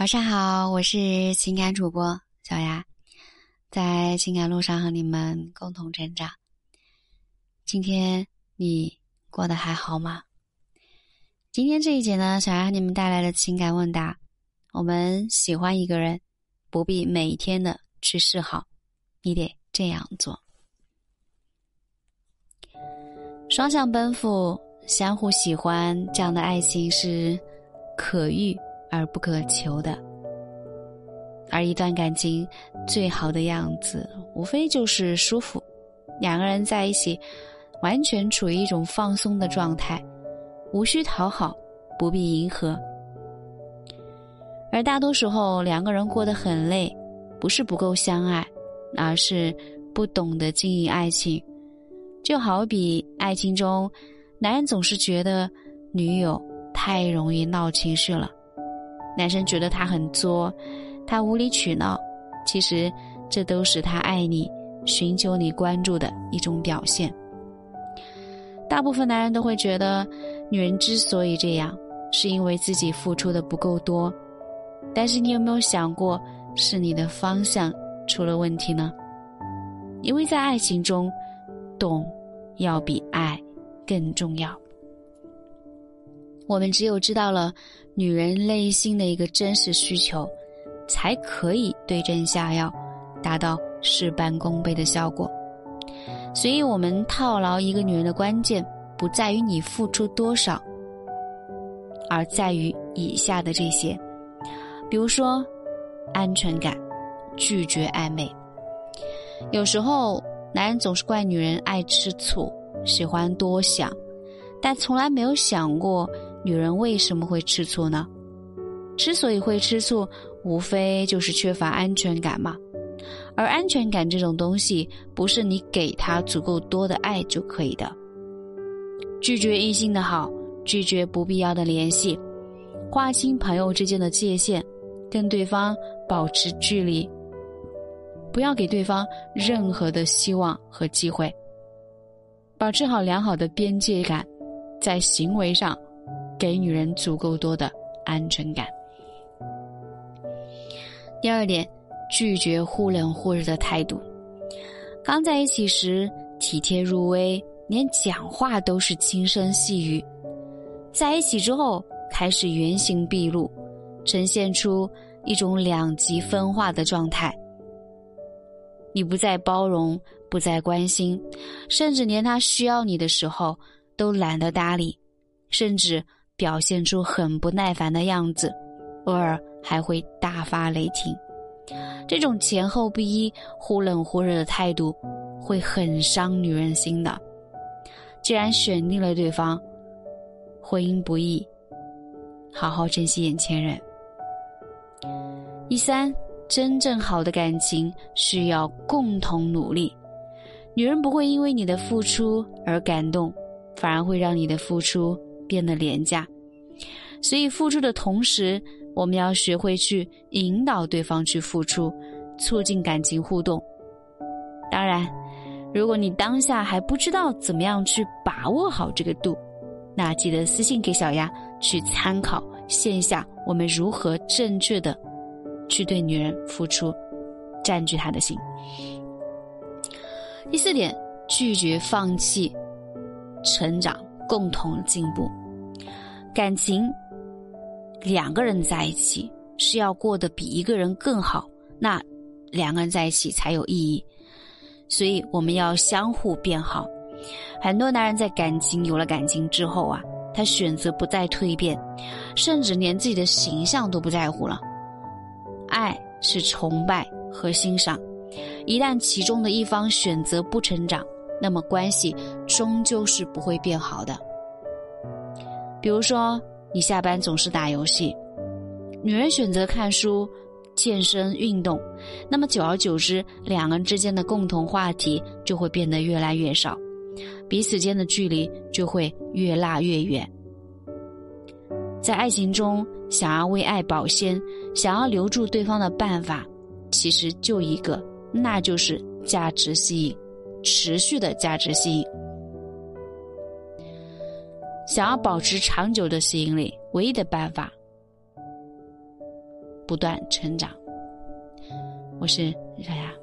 晚上好，我是情感主播小雅，在情感路上和你们共同成长。今天你过得还好吗？今天这一节呢，小丫和你们带来的情感问答：我们喜欢一个人，不必每天的去示好，你得这样做。双向奔赴、相互喜欢，这样的爱情是可遇。而不可求的，而一段感情最好的样子，无非就是舒服，两个人在一起，完全处于一种放松的状态，无需讨好，不必迎合。而大多时候，两个人过得很累，不是不够相爱，而是不懂得经营爱情。就好比爱情中，男人总是觉得女友太容易闹情绪了。男生觉得他很作，他无理取闹，其实这都是他爱你、寻求你关注的一种表现。大部分男人都会觉得，女人之所以这样，是因为自己付出的不够多。但是你有没有想过，是你的方向出了问题呢？因为在爱情中，懂要比爱更重要。我们只有知道了女人内心的一个真实需求，才可以对症下药，达到事半功倍的效果。所以，我们套牢一个女人的关键，不在于你付出多少，而在于以下的这些，比如说安全感，拒绝暧昧。有时候，男人总是怪女人爱吃醋，喜欢多想，但从来没有想过。女人为什么会吃醋呢？之所以会吃醋，无非就是缺乏安全感嘛。而安全感这种东西，不是你给他足够多的爱就可以的。拒绝异性的好，拒绝不必要的联系，划清朋友之间的界限，跟对方保持距离，不要给对方任何的希望和机会，保持好良好的边界感，在行为上。给女人足够多的安全感。第二点，拒绝忽冷忽热的态度。刚在一起时体贴入微，连讲话都是轻声细语；在一起之后开始原形毕露，呈现出一种两极分化的状态。你不再包容，不再关心，甚至连他需要你的时候都懒得搭理，甚至。表现出很不耐烦的样子，偶尔还会大发雷霆。这种前后不一、忽冷忽热的态度，会很伤女人心的。既然选定了对方，婚姻不易，好好珍惜眼前人。第三，真正好的感情需要共同努力。女人不会因为你的付出而感动，反而会让你的付出。变得廉价，所以付出的同时，我们要学会去引导对方去付出，促进感情互动。当然，如果你当下还不知道怎么样去把握好这个度，那记得私信给小丫去参考线下我们如何正确的去对女人付出，占据她的心。第四点，拒绝放弃，成长，共同进步。感情，两个人在一起是要过得比一个人更好，那两个人在一起才有意义。所以我们要相互变好。很多男人在感情有了感情之后啊，他选择不再蜕变，甚至连自己的形象都不在乎了。爱是崇拜和欣赏，一旦其中的一方选择不成长，那么关系终究是不会变好的。比如说，你下班总是打游戏，女人选择看书、健身、运动，那么久而久之，两个人之间的共同话题就会变得越来越少，彼此间的距离就会越拉越远。在爱情中，想要为爱保鲜，想要留住对方的办法，其实就一个，那就是价值吸引，持续的价值吸引。想要保持长久的吸引力，唯一的办法不断成长。我是小雅。